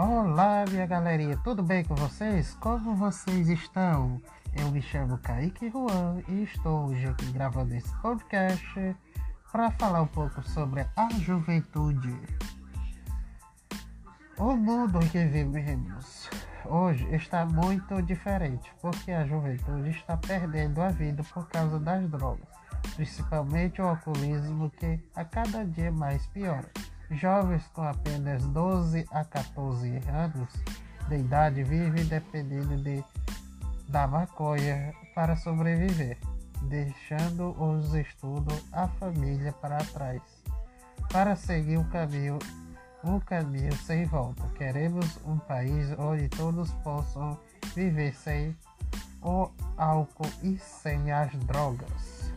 Olá, minha galerinha, tudo bem com vocês? Como vocês estão? Eu me chamo Kaique Juan e estou hoje aqui gravando esse podcast para falar um pouco sobre a juventude. O mundo em que vivemos hoje está muito diferente, porque a juventude está perdendo a vida por causa das drogas, principalmente o alcoolismo que a cada dia mais piora. Jovens com apenas 12 a 14 anos de idade vivem dependendo de, da maconha para sobreviver, deixando os estudos, a família para trás, para seguir um caminho, um caminho sem volta. Queremos um país onde todos possam viver sem o álcool e sem as drogas.